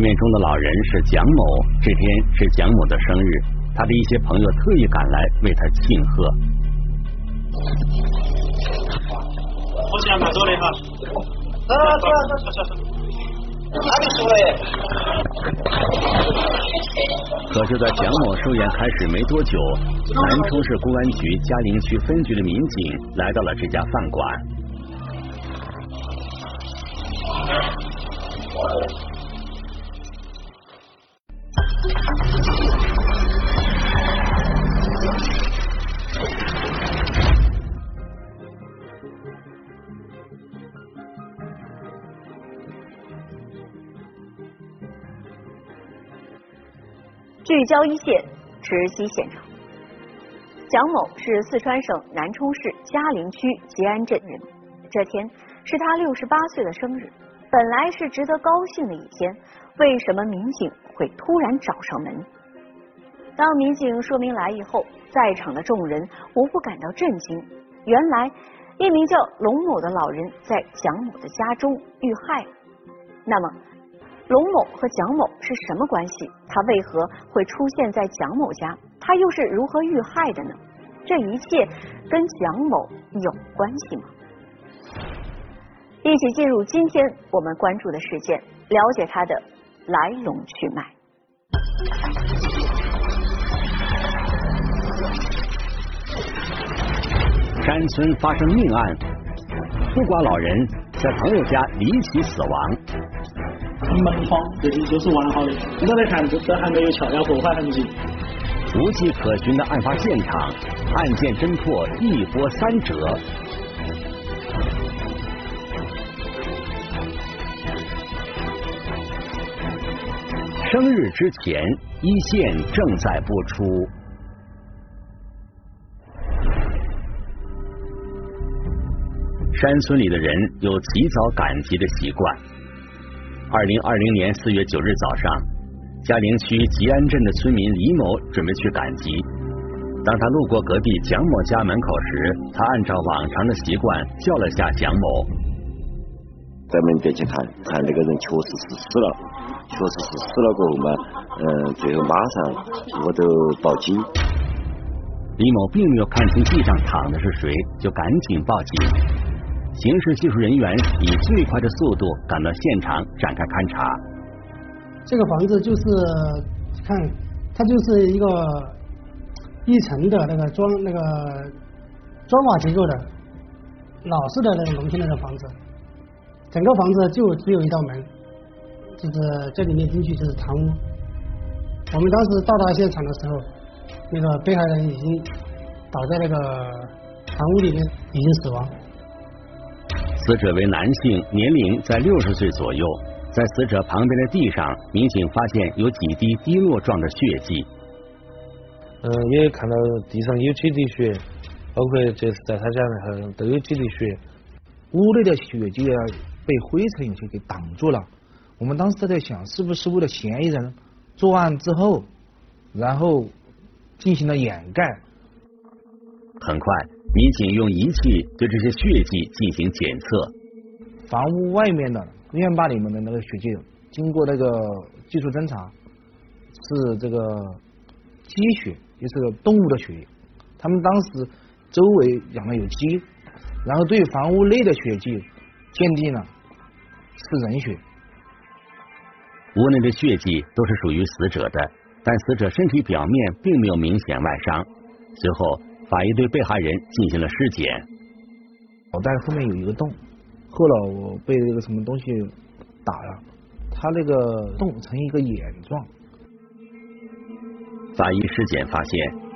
画面中的老人是蒋某，这天是蒋某的生日，他的一些朋友特意赶来为他庆贺。我先拿走的哈。走走走走走。哪里说可就在蒋某寿宴开始没多久，南充市公安局嘉陵区分局的民警来到了这家饭馆。聚焦一线，直击现场。蒋某是四川省南充市嘉陵区吉安镇人，这天是他六十八岁的生日，本来是值得高兴的一天，为什么民警会突然找上门？当民警说明来意后，在场的众人无不感到震惊。原来，一名叫龙某的老人在蒋某的家中遇害。那么？龙某和蒋某是什么关系？他为何会出现在蒋某家？他又是如何遇害的呢？这一切跟蒋某有关系吗？一起进入今天我们关注的事件，了解他的来龙去脉。山村发生命案，孤寡老人在朋友家离奇死亡。门窗这里就是完好的，现在来看这这还没有撬掉破坏痕迹。无迹可寻的案发现场，案件侦破一波三折。生日之前，一线正在播出。山村里的人有及早赶集的习惯。二零二零年四月九日早上，嘉陵区吉安镇的村民李某准备去赶集。当他路过隔壁蒋某家门口时，他按照往常的习惯叫了下蒋某。在门边去看看那个人确实是死了，确实是死了过后嘛，嗯，最后马上我就报警。李某并没有看清地上躺的是谁，就赶紧报警。刑事技术人员以最快的速度赶到现场展开勘查。这个房子就是看，它就是一个一层的那个砖那个砖瓦结构的老式的那个农村那个房子，整个房子就只有一道门，就是这里面进去就是堂屋。我们当时到达现场的时候，那个被害人已经倒在那个堂屋里面，已经死亡。死者为男性，年龄在六十岁左右。在死者旁边的地上，民警发现有几滴滴落状的血迹。嗯，也看到地上有几滴血，包括这是在他家里头都有几滴血。屋内的血迹啊，被灰尘一些给挡住了。我们当时在想，是不是为了嫌疑人作案之后，然后进行了掩盖？很快。民警用仪器对这些血迹进行检测。房屋外面的院坝里面的那个血迹，经过那个技术侦查，是这个鸡血，就是动物的血液。他们当时周围养了有鸡，然后对房屋内的血迹鉴定了是人血。屋内的血迹都是属于死者的，但死者身体表面并没有明显外伤。随后。法医对被害人进行了尸检，脑袋后面有一个洞，后脑我被那个什么东西打了，他那个洞呈一个眼状。法医尸检发现，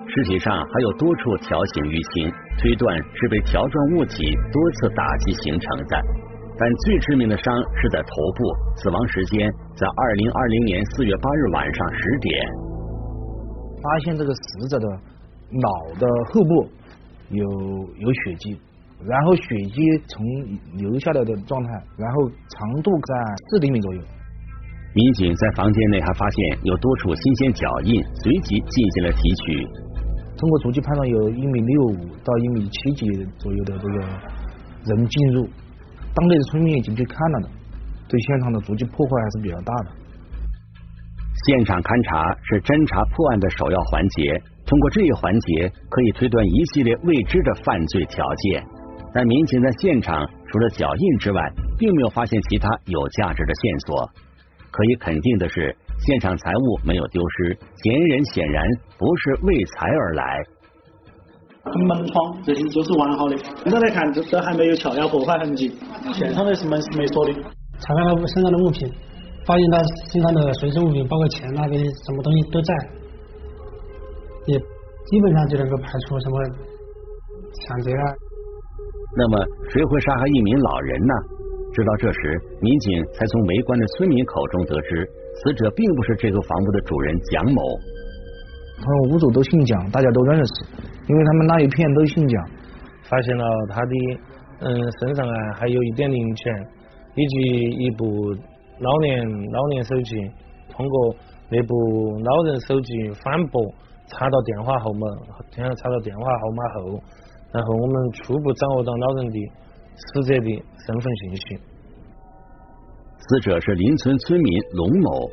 尸体上还有多处条形淤青，推断是被条状物体多次打击形成的。但最致命的伤是在头部，死亡时间在二零二零年四月八日晚上十点。发现这个死者的。脑的后部有有血迹，然后血迹从流下来的状态，然后长度在四厘米左右。民警在房间内还发现有多处新鲜脚印，随即进行了提取。通过足迹判断，有一米六五到一米七几左右的这个人进入，当地的村民已经去看了的，对现场的足迹破坏还是比较大的。现场勘查是侦查破案的首要环节，通过这一环节可以推断一系列未知的犯罪条件。但民警在现场除了脚印之外，并没有发现其他有价值的线索。可以肯定的是，现场财物没有丢失，嫌疑人显然不是为财而来。门窗这些都是完好的，现在来看这这还没有撬压破坏痕迹，现场的是门是没锁的。查看他身上的物品，发现他身上的随身物品，包括钱那个什么东西都在，也基本上就能够排除什么抢劫啊。那么谁会杀害一名老人呢？直到这时，民警才从围观的村民口中得知，死者并不是这个房屋的主人蒋某。他们屋主都姓蒋，大家都认识，因为他们那一片都姓蒋。发现了他的嗯身上啊还有一点零钱，以及一部老年老年手机。通过那部老人手机反驳，查到电话号码，查到电话号码后，然后我们初步掌握到老人的死者的身份信息。死者是邻村村民龙某，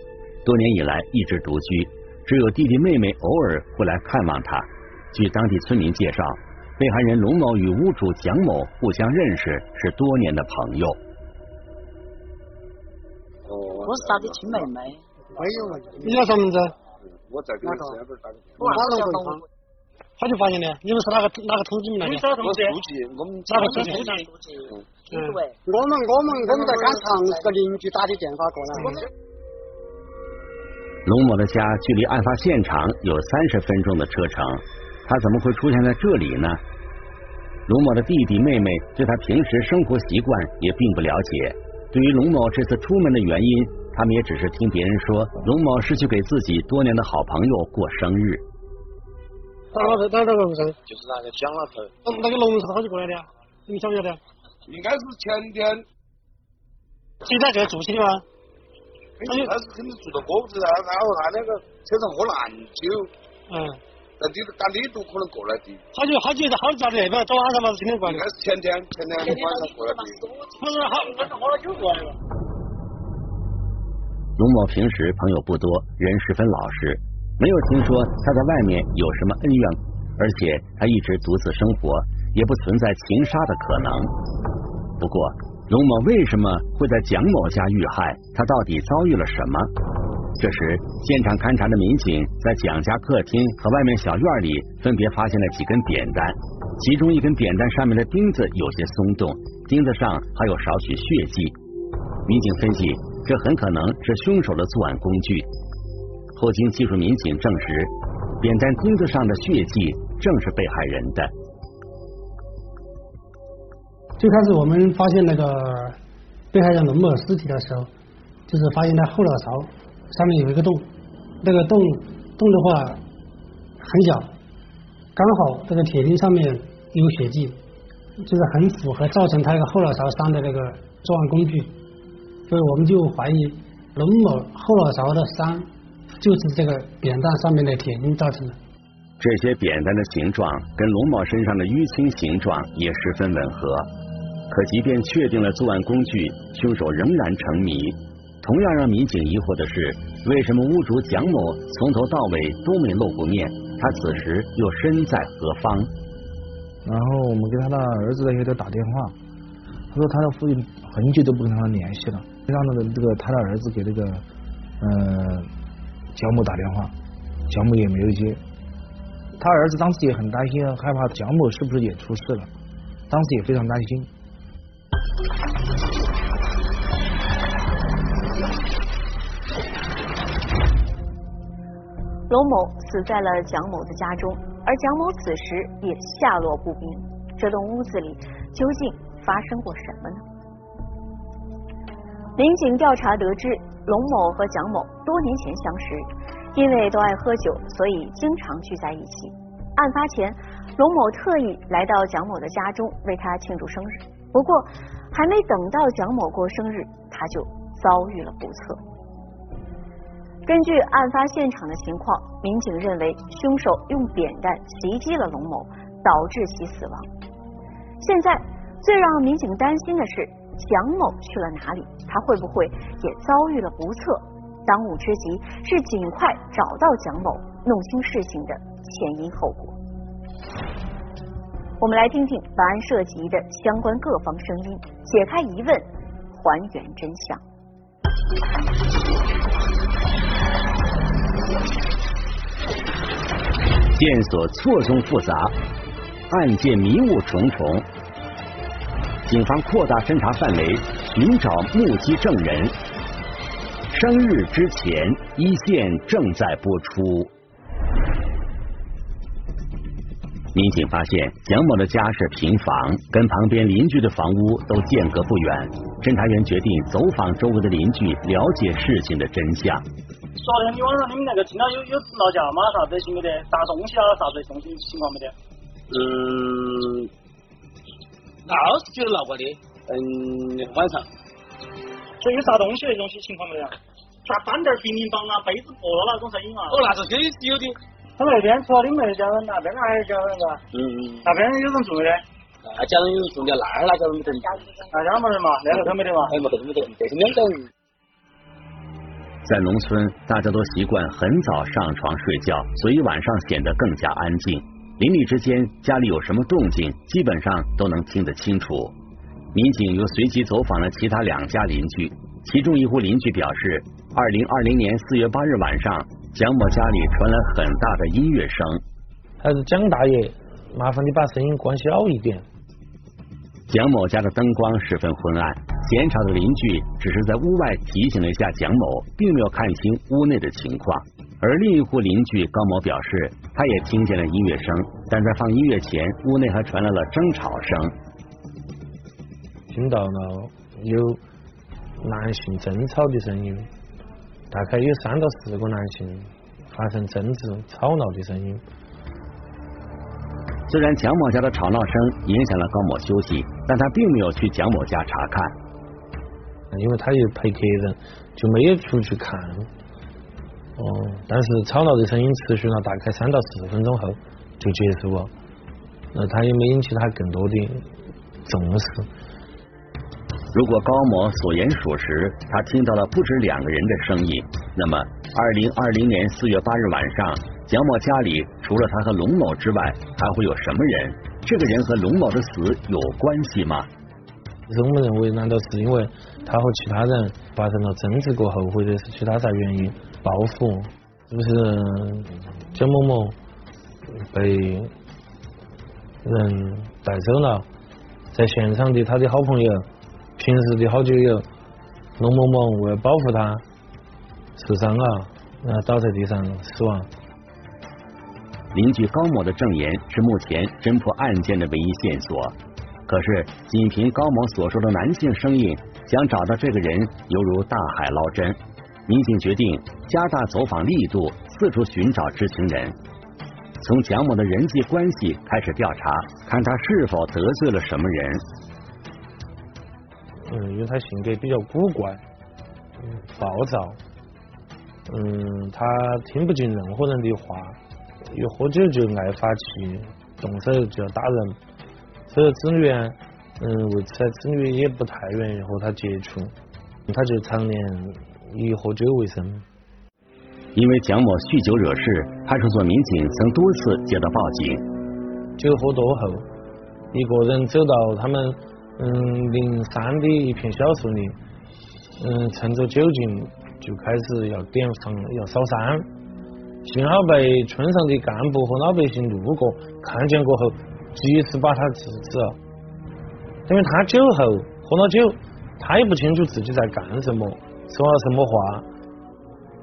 多年以来一直独居。只有弟弟妹妹偶尔会来看望他。据当地村民介绍，被害人龙某与屋主蒋某互相认识，是多年的朋友。我是他的亲妹妹。没有，你叫什么名字？我在给哪个打个电话。哪个回访？他就发现的。你们是哪个哪个通知来的？我书记，我们哪个书记？嗯，我们我们我们在赶场是个邻居打的电话过来。龙某的家距离案发现场有三十分钟的车程，他怎么会出现在这里呢？龙某的弟弟妹妹对他平时生活习惯也并不了解，对于龙某这次出门的原因，他们也只是听别人说龙某是去给自己多年的好朋友过生日。哪个哪个龙生？就是那个蒋老头。那个龙是好久过来的？你们晓不晓得？应该是前天。就在这住起的吗？他是肯定住到过子啊，然后他那个车上喝烂酒，嗯，在里头打里头可能过来的。好久好久在好久在那边，昨晚上嘛是今天过来。应该是前天，前天晚上过来的。不是好，那是喝了酒过来的。龙某平时朋友不多，人十分老实，没有听说他在外面有什么恩怨，而且他一直独自生活，也不存在情杀的可能。不过。龙某为什么会在蒋某家遇害？他到底遭遇了什么？这时，现场勘查的民警在蒋家客厅和外面小院里分别发现了几根扁担，其中一根扁担上面的钉子有些松动，钉子上还有少许血迹。民警分析，这很可能是凶手的作案工具。后经技术民警证实，扁担钉子上的血迹正是被害人的。最开始我们发现那个被害人龙某尸体的时候，就是发现他后脑勺上面有一个洞，那个洞洞的话很小，刚好这个铁钉上面有血迹，就是很符合造成他那个后脑勺伤的那个作案工具，所以我们就怀疑龙某后脑勺的伤就是这个扁担上面的铁钉造成的。这些扁担的形状跟龙某身上的淤青形状也十分吻合。可即便确定了作案工具，凶手仍然成谜。同样让民警疑惑的是，为什么屋主蒋某从头到尾都没露过面？他此时又身在何方？然后我们给他的儿子那些都打电话，他说他的父亲很久都不跟他联系了，让那个这个他的儿子给那个呃蒋某打电话，蒋某也没有接。他儿子当时也很担心，害怕蒋某是不是也出事了，当时也非常担心。龙某死在了蒋某的家中，而蒋某此时也下落不明。这栋屋子里究竟发生过什么呢？民警调查得知，龙某和蒋某多年前相识，因为都爱喝酒，所以经常聚在一起。案发前，龙某特意来到蒋某的家中为他庆祝生日。不过，还没等到蒋某过生日，他就遭遇了不测。根据案发现场的情况，民警认为凶手用扁担袭击了龙某，导致其死亡。现在最让民警担心的是蒋某去了哪里？他会不会也遭遇了不测？当务之急是尽快找到蒋某，弄清事情的前因后果。我们来听听本案涉及的相关各方声音，解开疑问，还原真相。线索错综复杂，案件迷雾重重，警方扩大侦查范围，寻找目击证人。生日之前，一线正在播出。民警发现蒋某的家是平房，跟旁边邻居的房屋都间隔不远。侦查员决定走访周围的邻居，了解事情的真相。昨天你晚上你们那个听到有有闹架吗？啥子行没得？砸东西啊？啥子东西情况没得？嗯，闹是觉得闹过的。嗯，晚上。就有砸东西那种情况没得？砸翻点平民房啊，杯子破了那种声音啊？哦，那是肯定是有的。他那边除了你们家人，那边还有家人是吧？嗯嗯。那边有人住没得？那家人有住的，那儿那家人没得。那家没人嘛？那个都没得嘛？哎，没得没得，这是两家人。在农村，大家都习惯很早上床睡觉，所以晚上显得更加安静。邻里之间家里有什么动静，基本上都能听得清楚。民警又随即走访了其他两家邻居，其中一户邻居表示，二零二零年四月八日晚上。蒋某家里传来很大的音乐声，还是蒋大爷，麻烦你把声音关小一点。蒋某家的灯光十分昏暗，闲吵的邻居只是在屋外提醒了一下蒋某，并没有看清屋内的情况。而另一户邻居高某表示，他也听见了音乐声，但在放音乐前，屋内还传来了争吵声，听到了有男性争吵的声音。大概有三到四个男性发生争执、吵闹的声音。虽然蒋某家的吵闹声影响了高某休息，但他并没有去蒋某家查看，因为他有陪客人，就没有出去看。哦，但是吵闹的声音持续了大概三到四分钟后就结束了，那他也没引起他更多的重视。如果高某所言属实，他听到了不止两个人的声音，那么二零二零年四月八日晚上，蒋某家里除了他和龙某之外，还会有什么人？这个人和龙某的死有关系吗？我们认为，难道是因为他和其他人发生了争执过后，或者是其他啥原因报复？就是蒋某某被人带走了？在现场的他的好朋友。平时的好酒友龙某某为了保护他受伤了，然后倒在地上死亡。邻居高某的证言是目前侦破案件的唯一线索，可是仅凭高某所说的男性声音，想找到这个人犹如大海捞针。民警决定加大走访力度，四处寻找知情人，从蒋某的人际关系开始调查，看他是否得罪了什么人。嗯，因为他性格比较古怪，暴躁，嗯，他听不进任何人的话，一喝酒就爱发气，动手就要打人，所以子女，嗯，为此子女也不太愿意和他接触，他就常年以喝酒为生。因为蒋某酗酒惹事，派出所民警曾多次接到报警。酒喝多后，一个人走到他们。嗯，灵山的一片小树林，嗯，趁着酒劲就开始要点上要烧山，幸好被村上的干部和老百姓路过看见过后，及时把他制止了。因为他酒后喝了酒，他也不清楚自己在干什么，说了什么话。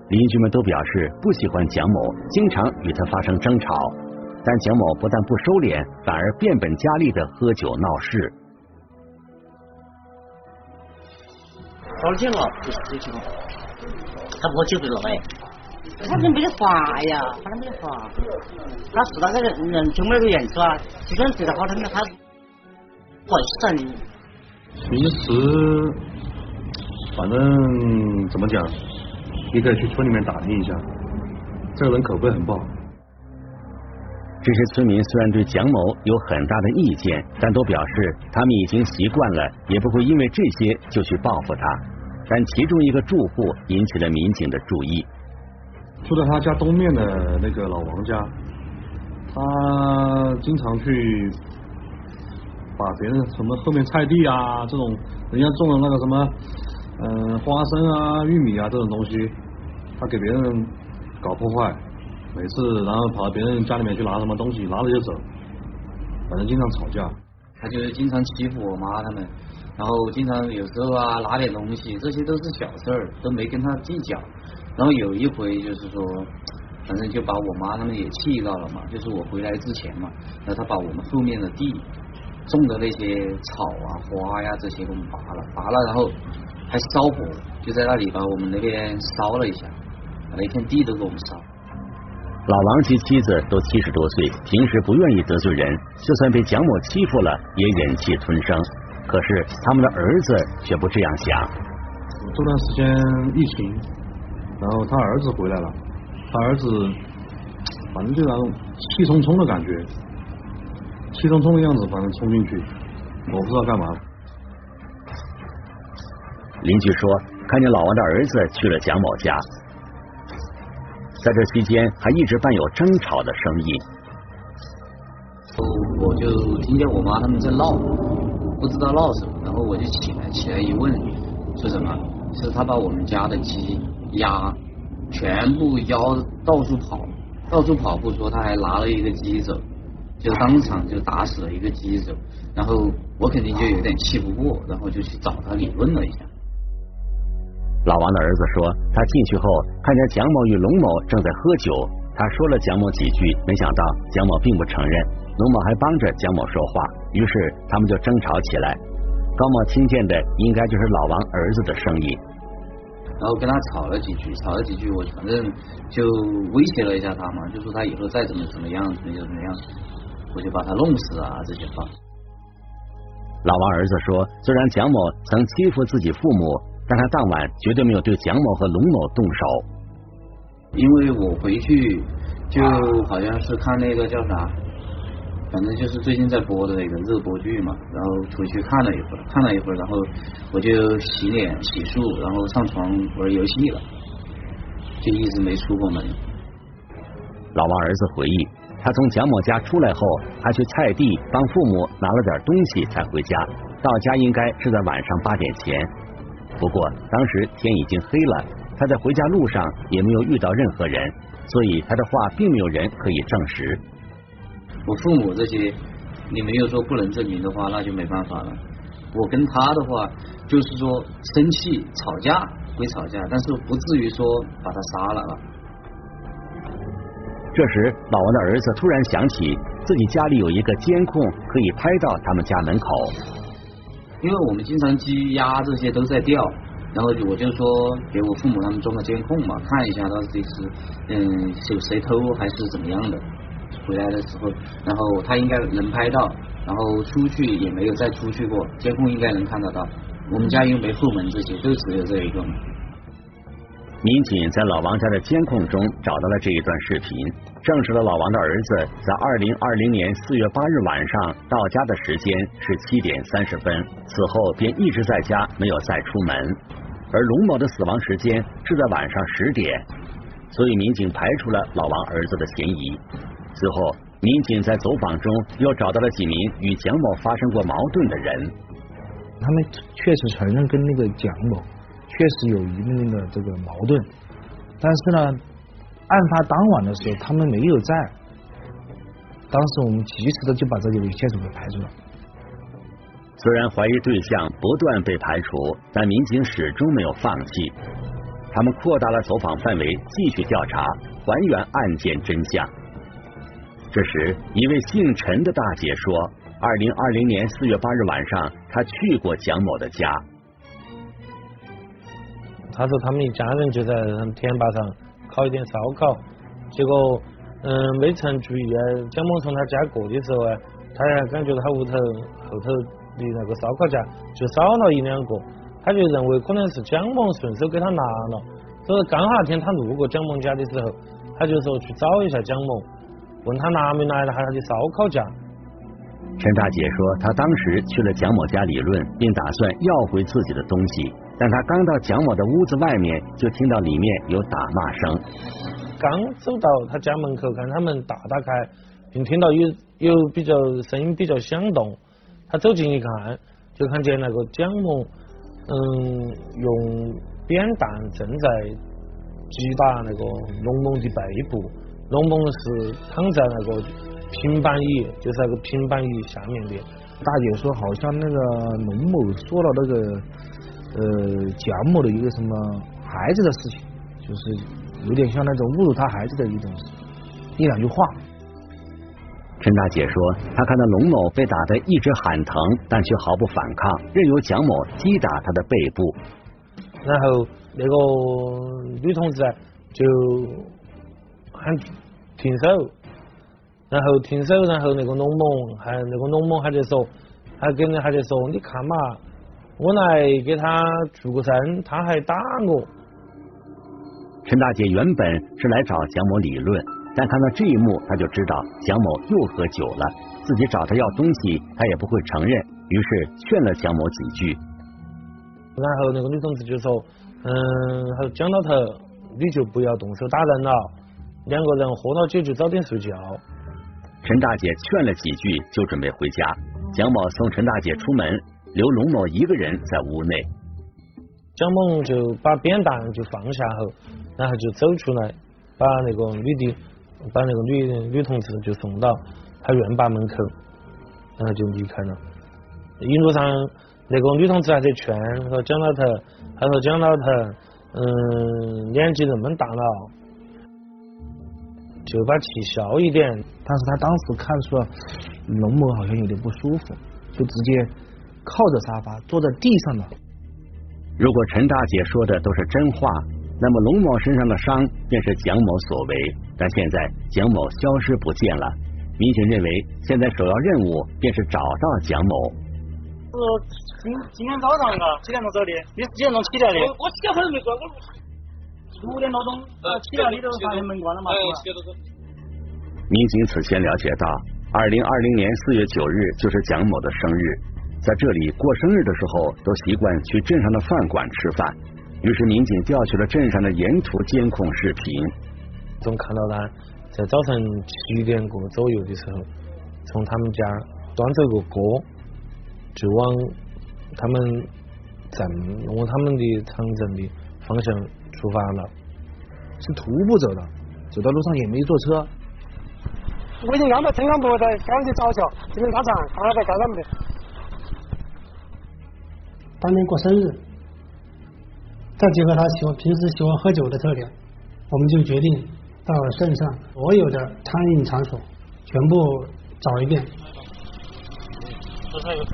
邻居们都表示不喜欢蒋某，经常与他发生争吵，但蒋某不但不收敛，反而变本加厉的喝酒闹事。喝酒了，不是他不酒醉了哎，他人没得法呀，他没得法，他是那个人人就没个原则啊，就算对他好，他没他坏神。其实，反正怎么讲，你可以去村里面打听一下，这个人口碑很不好。这些村民虽然对蒋某有很大的意见，但都表示他们已经习惯了，也不会因为这些就去报复他。但其中一个住户引起了民警的注意。住在他家东面的那个老王家，他经常去把别人什么后面菜地啊这种人家种的那个什么嗯花生啊玉米啊这种东西，他给别人搞破坏，每次然后跑到别人家里面去拿什么东西，拿了就走，反正经常吵架。他就是经常欺负我妈他们，然后经常有时候啊拿点东西，这些都是小事儿，都没跟他计较。然后有一回就是说，反正就把我妈他们也气到了嘛，就是我回来之前嘛，然后他把我们后面的地种的那些草啊花呀这些给我们拔了，拔了然后还烧火，就在那里把我们那边烧了一下，把那片地都给我们烧。老王及妻子都七十多岁，平时不愿意得罪人，就算被蒋某欺负了也忍气吞声。可是他们的儿子却不这样想。这段时间疫情。然后他儿子回来了，他儿子反正就那种气冲冲的感觉，气冲冲的样子，反正冲进去，我不知道干嘛。邻居说，看见老王的儿子去了蒋某家，在这期间还一直伴有争吵的声音。我就听见我妈他们在闹，不知道闹什么，然后我就起来，起来一问，是什么？是他把我们家的鸡。鸭全部腰到处跑，到处跑不说，他还拿了一个鸡走，就当场就打死了一个鸡走。然后我肯定就有点气不过，然后就去找他理论了一下。老王的儿子说，他进去后看见蒋某与龙某正在喝酒，他说了蒋某几句，没想到蒋某并不承认，龙某还帮着蒋某说话，于是他们就争吵起来。高某听见的应该就是老王儿子的声音。然后跟他吵了几句，吵了几句，我反正就威胁了一下他嘛，就说他以后再怎么怎么样，怎么怎么样，我就把他弄死啊这些话。老王儿子说，虽然蒋某曾欺负自己父母，但他当晚绝对没有对蒋某和龙某动手。因为我回去就好像是看那个叫啥。反正就是最近在播的那个热播剧嘛，然后回去看了一会儿，看了一会儿，然后我就洗脸洗漱，然后上床玩游戏了，就一直没出过门。老王儿子回忆，他从蒋某家出来后，还去菜地帮父母拿了点东西才回家，到家应该是在晚上八点前。不过当时天已经黑了，他在回家路上也没有遇到任何人，所以他的话并没有人可以证实。我父母这些，你没有说不能证明的话，那就没办法了。我跟他的话，就是说生气吵架归吵架，但是不至于说把他杀了了。这时，老王的儿子突然想起自己家里有一个监控，可以拍到他们家门口。因为我们经常鸡鸭这些都在掉，然后我就说给我父母他们装个监控嘛，看一下到底是嗯有谁偷还是怎么样的。回来的时候，然后他应该能拍到，然后出去也没有再出去过，监控应该能看得到。我们家又没后门，这些都只有这一个。民警在老王家的监控中找到了这一段视频，证实了老王的儿子在二零二零年四月八日晚上到家的时间是七点三十分，此后便一直在家，没有再出门。而龙某的死亡时间是在晚上十点，所以民警排除了老王儿子的嫌疑。随后，民警在走访中又找到了几名与蒋某发生过矛盾的人。他们确实承认跟那个蒋某确实有一定的这个矛盾，但是呢，案发当晚的时候他们没有在。当时我们及时的就把这些线索给排除了。虽然怀疑对象不断被排除，但民警始终没有放弃。他们扩大了走访范围，继续调查，还原案件真相。这时，一位姓陈的大姐说：“二零二零年四月八日晚上，她去过蒋某的家。他说他们一家人就在田坝上烤一点烧烤，结果嗯没曾注意啊，蒋某从他家过的时候啊，他还感觉他屋头后头的那个烧烤架就少了一两个，他就认为可能是蒋某顺手给他拿了，所以刚那天他路过蒋某家的时候，他就说去找一下蒋某。”问他拿没拿他的烧烤架，陈大姐说，她当时去了蒋某家理论，并打算要回自己的东西，但他刚到蒋某的屋子外面，就听到里面有打骂声。刚走到他家门口，看他们大打开，并听到有有比较声音比较响动，他走近一看，就看见那个蒋某，嗯，用扁担正在击打那个龙某的背部，龙某是躺在那个平板椅，就是那个平板椅下面的。大姐说，好像那个龙某说了那个呃蒋某的一个什么孩子的事情，就是。有点像那种侮辱他孩子的一种一两句话。陈大姐说，她看到龙某被打得一直喊疼，但却毫不反抗，任由蒋某击打他的背部。然后那个女同志就喊停手，然后停手，然后那个龙某还那个龙某还在说，还跟还在说，你看嘛，我来给他出个声，他还打我。陈大姐原本是来找蒋某理论，但看到这一幕，她就知道蒋某又喝酒了，自己找他要东西，他也不会承认，于是劝了蒋某几句。然后那个女同志就说：“嗯，他说蒋老头，你就不要动手打人了，两个人喝了酒就早点睡觉。”陈大姐劝了几句，就准备回家。蒋某送陈大姐出门，留龙某一个人在屋内。蒋某就把扁担就放下后。然后就走出来，把那个女的，把那个女女同志就送到他院坝门口，然后就离开了。一路上，那个女同志还在劝说蒋老头，他说蒋老头，嗯，年纪那么大了，就把气消一点。但是他当时看出了龙某好像有点不舒服，就直接靠着沙发坐在地上了。如果陈大姐说的都是真话。那么龙某身上的伤便是蒋某所为，但现在蒋某消失不见了。民警认为，现在首要任务便是找到蒋某。是今今天早上啊，几点钟走的？你几点钟起来的？我我几点钟没关，我五点多钟起来，你都发现门关了嘛？民警此前了解到，二零二零年四月九日就是蒋某的生日，在这里过生日的时候，都习惯去镇上的饭馆吃饭。于是，民警调取了镇上的沿途监控视频，总看到他在早晨七点过左右的时候，从他们家端着个锅，就往他们镇往他们的城镇的方向出发了，是徒步走的，走到路上也没坐车。我已经安排陈干部在赶去找去，今天早上，看他在干什么的。当天过生日。再结合他喜欢平时喜欢喝酒的特点，我们就决定到镇上所有的餐饮场所全部找一遍。有车有车。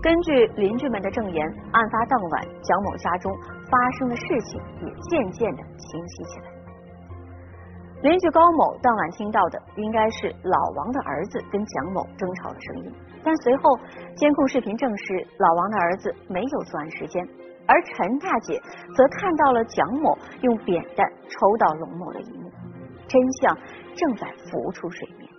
根据邻居们的证言，案发当晚蒋某家中发生的事情也渐渐的清晰起来。邻居高某当晚听到的应该是老王的儿子跟蒋某争吵的声音，但随后监控视频证实老王的儿子没有作案时间，而陈大姐则看到了蒋某用扁担抽到龙某的一幕，真相正在浮出水面。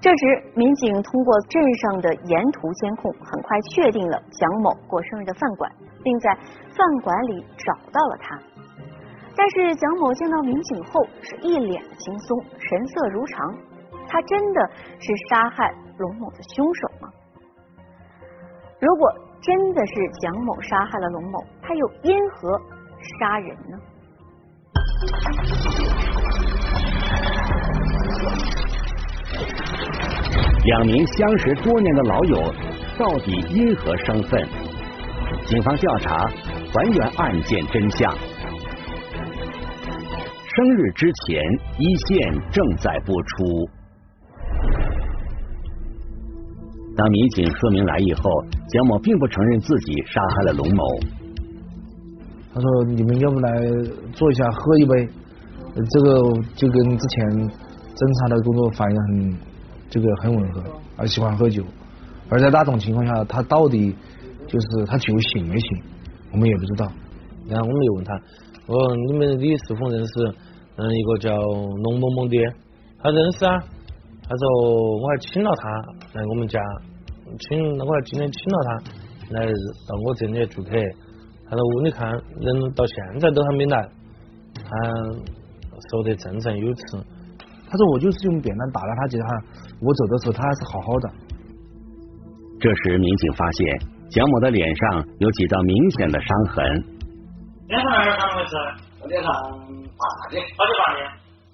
这时，民警通过镇上的沿途监控，很快确定了蒋某过生日的饭馆，并在饭馆里找到了他。但是蒋某见到民警后是一脸的轻松，神色如常。他真的是杀害龙某的凶手吗？如果真的是蒋某杀害了龙某，他又因何杀人呢？两名相识多年的老友到底因何生分？警方调查，还原案件真相。生日之前，一线正在播出。当民警说明来意后，蒋某并不承认自己杀害了龙某。他说：“你们要不来坐一下，喝一杯？这个就跟之前侦查的工作反应很，这个很吻合。而喜欢喝酒，而在那种情况下，他到底就是他酒醒没醒？我们也不知道。然后我们又问他，哦，你们你是否认识嗯一个叫龙某某的？他认识啊。他说我还请了他来我们家，请我还今天请了他来到我这里做客。他说你看人到现在都还没来，他说得振振有词。他说我就是用扁担打了他几下，我走的时候他还是好好的。这时民警发现蒋某的脸上有几道明显的伤痕。脸上哪儿伤回事？脸上大的，好久大的？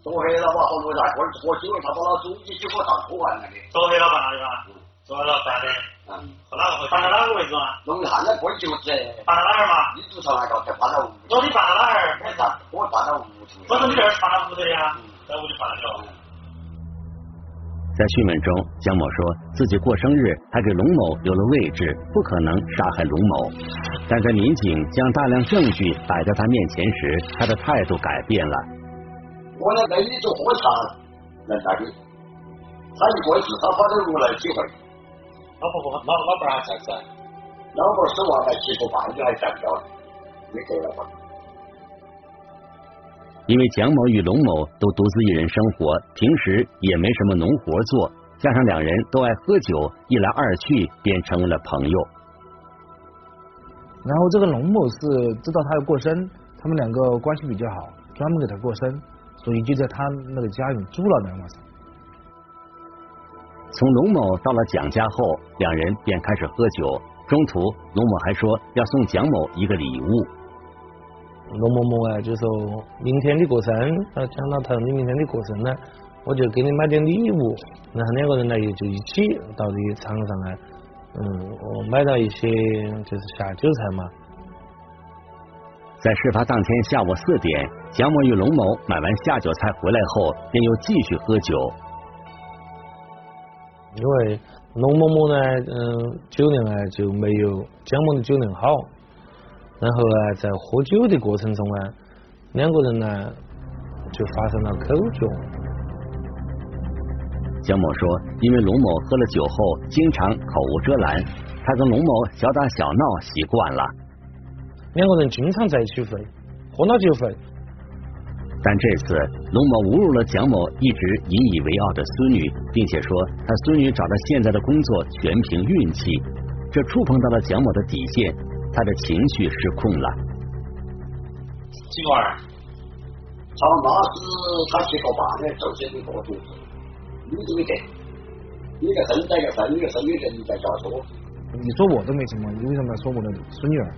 昨黑了吧？好多大锅喝酒，他把老书记就给我上喝完了的。昨黑了吧？那个，昨黑了饭的。嗯。和哪个回？搬到哪个位置啊？龙汉那过就是。搬到哪儿嘛？你住上那个，才搬到屋。昨天搬到哪儿？我搬，我搬到屋头。我说你这儿搬到屋头的呀？在屋里搬了。在讯问中，江某说自己过生日还给龙某留了位置，不可能杀害龙某。但在民警将大量证据摆在他面前时，他的态度改变了。我那跟你做喝茶，人家的，他一过去，他跑到屋来几回。老婆婆，老老伴还在噻？老婆死完了，媳妇半夜还在叫，没得了吧？因为蒋某与龙某都独自一人生活，平时也没什么农活做，加上两人都爱喝酒，一来二去便成为了朋友。然后这个龙某是知道他要过生，他们两个关系比较好，专门给他过生。所以就在他那个家里住了两晚上。从龙某到了蒋家后，两人便开始喝酒。中途，龙某还说要送蒋某一个礼物。龙某某啊，就说明天你过生，啊，蒋老头，你明天你过生呢，我就给你买点礼物。然后两个人呢，也就一起到这个场上来，嗯，我买到一些就是下酒菜嘛。在事发当天下午四点，蒋某与龙某买完下酒菜回来后，便又继续喝酒。因为龙某某呢，嗯，酒量啊就没有蒋某的酒量好，然后啊，在喝酒的过程中啊，两个人呢就发生了口角。蒋某说，因为龙某喝了酒后经常口无遮拦，他跟龙某小打小闹习惯了。两个人经常在一起睡，喝了就睡。但这次龙某侮辱了蒋某一直引以为傲的孙女，并且说他孙女找到现在的工作全凭运气，这触碰到了蒋某的底线，他的情绪失控了。几个儿？他妈是他七个半的，就这一个同事，你你个生带个生，你个生女在家说。你说我都没什么，你为什么要说我的孙女儿？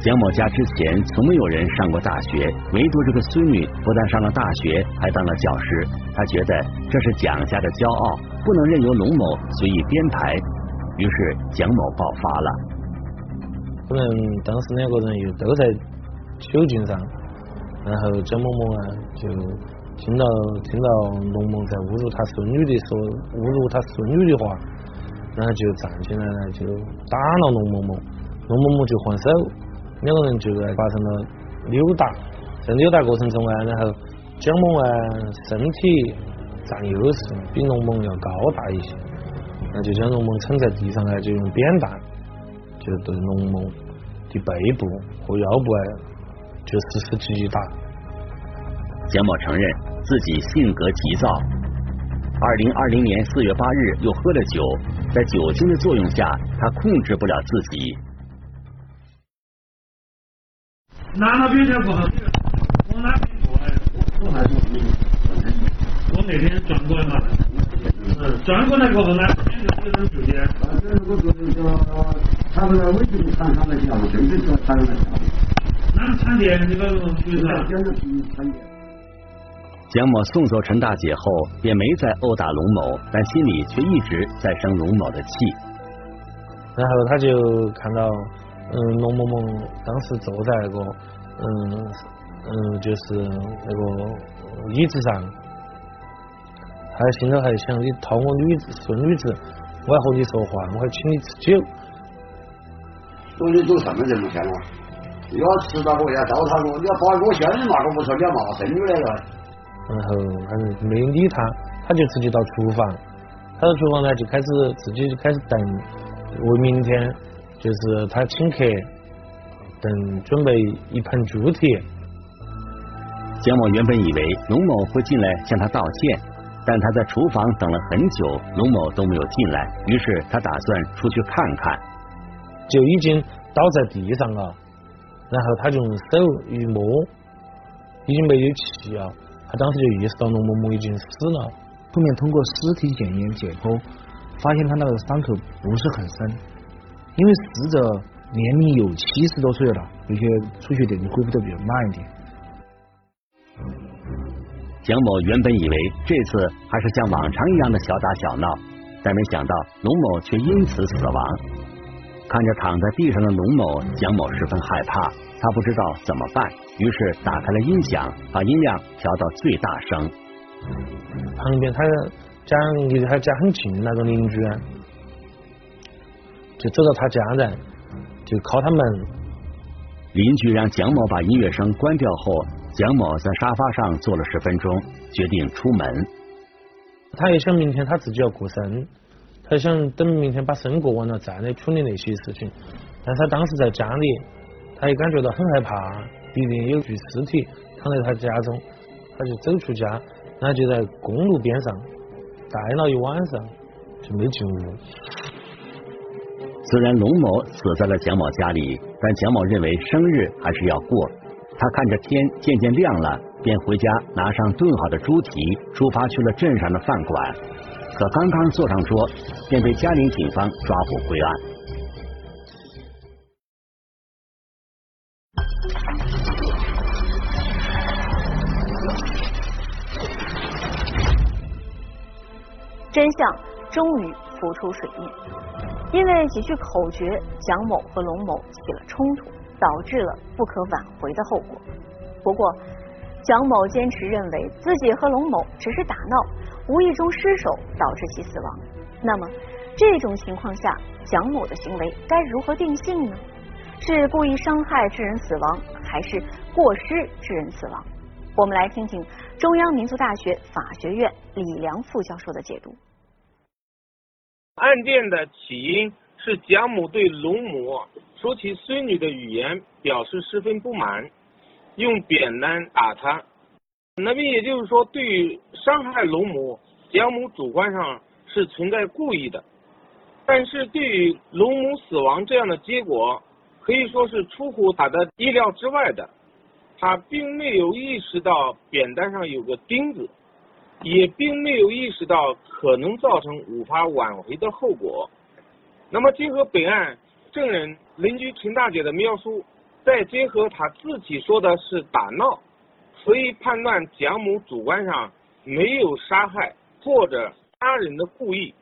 蒋某家之前从没有人上过大学，唯独这个孙女不但上了大学，还当了教师。他觉得这是蒋家的骄傲，不能任由龙某随意编排。于是蒋某爆发了。可能当时两个人又都在酒劲上，然后蒋某某啊就听到听到龙某在侮辱他孙女的说侮辱他孙女的话，然后就站起来了，就打了龙某某，龙某某就还手。两个人就发生了扭打，在扭打过程中啊，然后蒋某啊身体占优势，比龙某要高大一些，那就将龙某撑在地上啊，就用扁担就对龙某的背部和腰部啊就实施击打。蒋某承认自己性格急躁，二零二零年四月八日又喝了酒，在酒精的作用下，他控制不了自己。拿了冰条过后，我哪边过来？我我还是我那天转过来嘛，嗯，转过来过后呢，边就有人注他们来违纪产他们讲，真正说产来讲。哪产电？这个属于啥？讲的是产电。蒋某送走陈大姐后，也没再殴打龙某，但心里却一直在生龙某的气。然后他就看到。嗯，龙某某当时坐在那个嗯嗯，就是那个椅子上，他心头还想你掏我女子孙女子，我还和你说话，我还请你吃酒。说你做什么人不像啊？你要吃到我，要糟蹋我，你要把我先人骂个不说，你要骂孙女来了。然后反正没有理他，他就直接到厨房，他到厨房呢就开始自己就开始等，为明天。就是他请客，等准备一盆猪蹄。蒋某原本以为龙某会进来向他道歉，但他在厨房等了很久，龙某都没有进来，于是他打算出去看看，就已经倒在地上了，然后他就用手一摸，已经没有气了，他当时就意识到龙某某已经死了。后面通过尸体检验解剖，发现他那个伤口不是很深，因为死者年龄有七十多岁了，有些出血点就恢复的比较慢一点。蒋某原本以为这次还是像往常一样的小打小闹，但没想到龙某却因此死亡。看着躺在地上的龙某，蒋某十分害怕，他不知道怎么办，于是打开了音响，把音量调到最大声。旁边他家离他家很近那个邻居，就走到他家来，就敲他门。邻居让蒋某把音乐声关掉后。蒋某在沙发上坐了十分钟，决定出门。他也想明天他自己要过生，他想等明天把生过完了再来处理那些事情。但他当时在家里，他也感觉到很害怕，毕竟有具尸体躺在他家中，他就走出家，那就在公路边上待了一晚上，就没进屋。虽然龙某死在了蒋某家里，但蒋某认为生日还是要过。他看着天渐渐亮了，便回家拿上炖好的猪蹄，出发去了镇上的饭馆。可刚刚坐上桌，便被嘉陵警方抓捕归案。真相终于浮出水面，因为几句口诀，蒋某和龙某起了冲突。导致了不可挽回的后果。不过，蒋某坚持认为自己和龙某只是打闹，无意中失手导致其死亡。那么，这种情况下，蒋某的行为该如何定性呢？是故意伤害致人死亡，还是过失致人死亡？我们来听听中央民族大学法学院李良副教授的解读。案件的起因是蒋某对龙某。说其孙女的语言表示十分不满，用扁担打他。那么也就是说，对于伤害龙母，蒋某主观上是存在故意的，但是对于龙母死亡这样的结果，可以说是出乎他的意料之外的。他并没有意识到扁担上有个钉子，也并没有意识到可能造成无法挽回的后果。那么结合本案。证人邻居陈大姐的描述，再结合她自己说的是打闹，所以判断蒋某主观上没有杀害或者杀人的故意，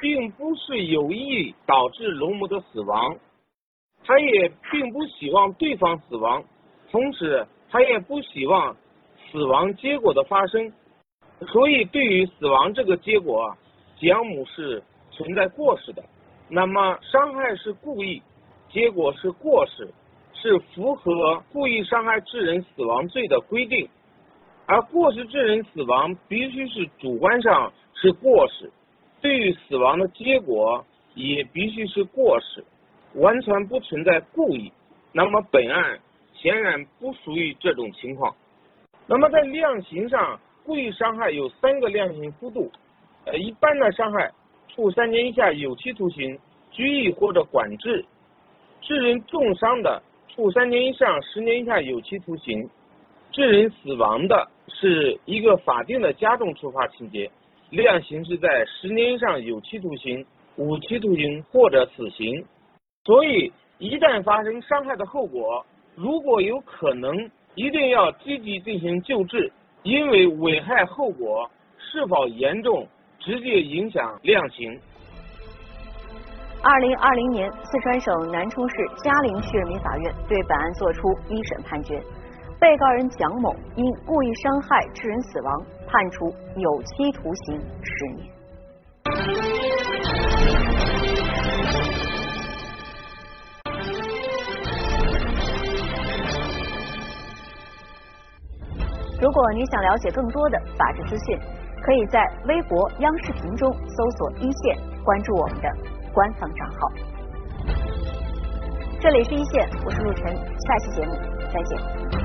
并不是有意导致龙某的死亡，他也并不希望对方死亡，同时他也不希望死亡结果的发生，所以对于死亡这个结果啊，蒋某是存在过失的。那么伤害是故意，结果是过失，是符合故意伤害致人死亡罪的规定。而过失致人死亡必须是主观上是过失，对于死亡的结果也必须是过失，完全不存在故意。那么本案显然不属于这种情况。那么在量刑上，故意伤害有三个量刑幅度，呃，一般的伤害。处三年以下有期徒刑、拘役或者管制；致人重伤的，处三年以上十年以下有期徒刑；致人死亡的，是一个法定的加重处罚情节，量刑是在十年以上有期徒刑、无期徒刑或者死刑。所以，一旦发生伤害的后果，如果有可能，一定要积极进行救治，因为危害后果是否严重。直接影响量刑。二零二零年，四川省南充市嘉陵区人民法院对本案作出一审判决，被告人蒋某因故意伤害致人死亡，判处有期徒刑十年。如果你想了解更多的法治资讯。可以在微博、央视频中搜索“一线”，关注我们的官方账号。这里是一线我是陆晨下期节目再见。